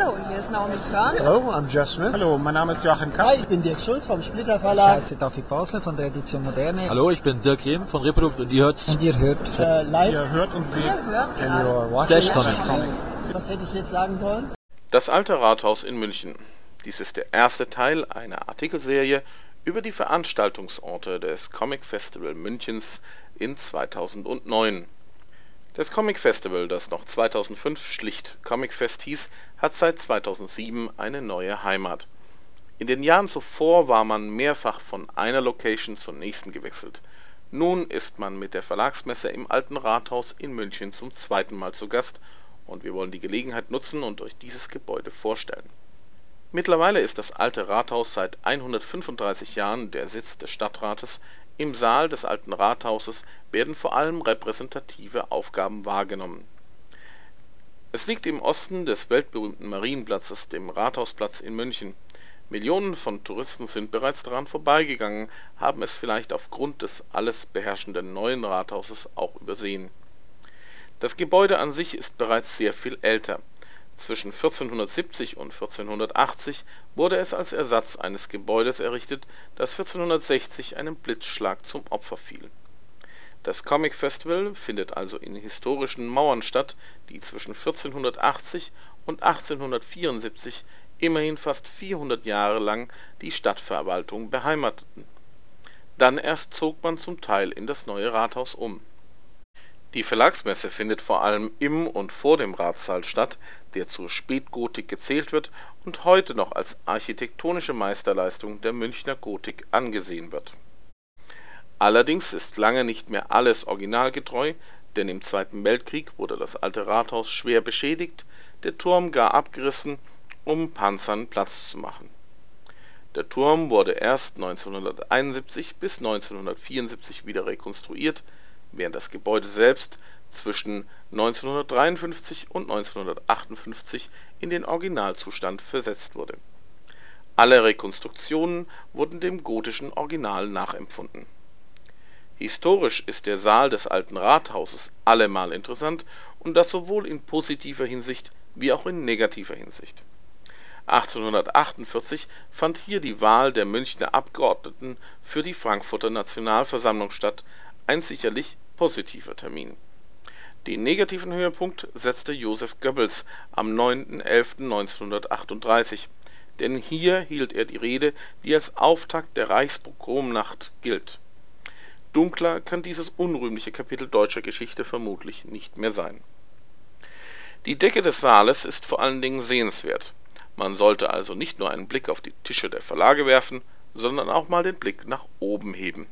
Hallo, hier ist Naomi Körn. Hello, I'm Jeff Smith. Hallo, mein Name ist Joachim Hi, Kapp. ich bin Dirk Schulz vom Splitter Ich Verlag. heiße David Basler von der Edition Moderne. Hallo, ich bin Dirk Rehm von Reprodukt und ihr hört Und ihr hört Äh, live. Ihr hört und seht Ihr hört Comics. Comics. Was hätte ich jetzt sagen sollen? Das alte Rathaus in München. Dies ist der erste Teil einer Artikelserie über die Veranstaltungsorte des Comic Festival Münchens in 2009. Das Comic Festival, das noch 2005 schlicht Comic Fest hieß, hat seit 2007 eine neue Heimat. In den Jahren zuvor war man mehrfach von einer Location zur nächsten gewechselt. Nun ist man mit der Verlagsmesse im Alten Rathaus in München zum zweiten Mal zu Gast und wir wollen die Gelegenheit nutzen und euch dieses Gebäude vorstellen. Mittlerweile ist das Alte Rathaus seit 135 Jahren der Sitz des Stadtrates. Im Saal des Alten Rathauses werden vor allem repräsentative Aufgaben wahrgenommen. Es liegt im Osten des weltberühmten Marienplatzes, dem Rathausplatz in München. Millionen von Touristen sind bereits daran vorbeigegangen, haben es vielleicht aufgrund des alles beherrschenden neuen Rathauses auch übersehen. Das Gebäude an sich ist bereits sehr viel älter. Zwischen 1470 und 1480 wurde es als Ersatz eines Gebäudes errichtet, das 1460 einem Blitzschlag zum Opfer fiel. Das Comic Festival findet also in historischen Mauern statt, die zwischen 1480 und 1874 immerhin fast 400 Jahre lang die Stadtverwaltung beheimateten. Dann erst zog man zum Teil in das neue Rathaus um. Die Verlagsmesse findet vor allem im und vor dem Ratssaal statt, der zur Spätgotik gezählt wird und heute noch als architektonische Meisterleistung der Münchner Gotik angesehen wird. Allerdings ist lange nicht mehr alles originalgetreu, denn im Zweiten Weltkrieg wurde das alte Rathaus schwer beschädigt, der Turm gar abgerissen, um Panzern Platz zu machen. Der Turm wurde erst 1971 bis 1974 wieder rekonstruiert, während das Gebäude selbst zwischen 1953 und 1958 in den Originalzustand versetzt wurde. Alle Rekonstruktionen wurden dem gotischen Original nachempfunden. Historisch ist der Saal des Alten Rathauses allemal interessant und das sowohl in positiver Hinsicht wie auch in negativer Hinsicht. 1848 fand hier die Wahl der Münchner Abgeordneten für die Frankfurter Nationalversammlung statt, ein sicherlich positiver Termin. Den negativen Höhepunkt setzte Joseph Goebbels am 9.11.1938, denn hier hielt er die Rede, die als Auftakt der Reichspogromnacht gilt. Dunkler kann dieses unrühmliche Kapitel deutscher Geschichte vermutlich nicht mehr sein. Die Decke des Saales ist vor allen Dingen sehenswert. Man sollte also nicht nur einen Blick auf die Tische der Verlage werfen, sondern auch mal den Blick nach oben heben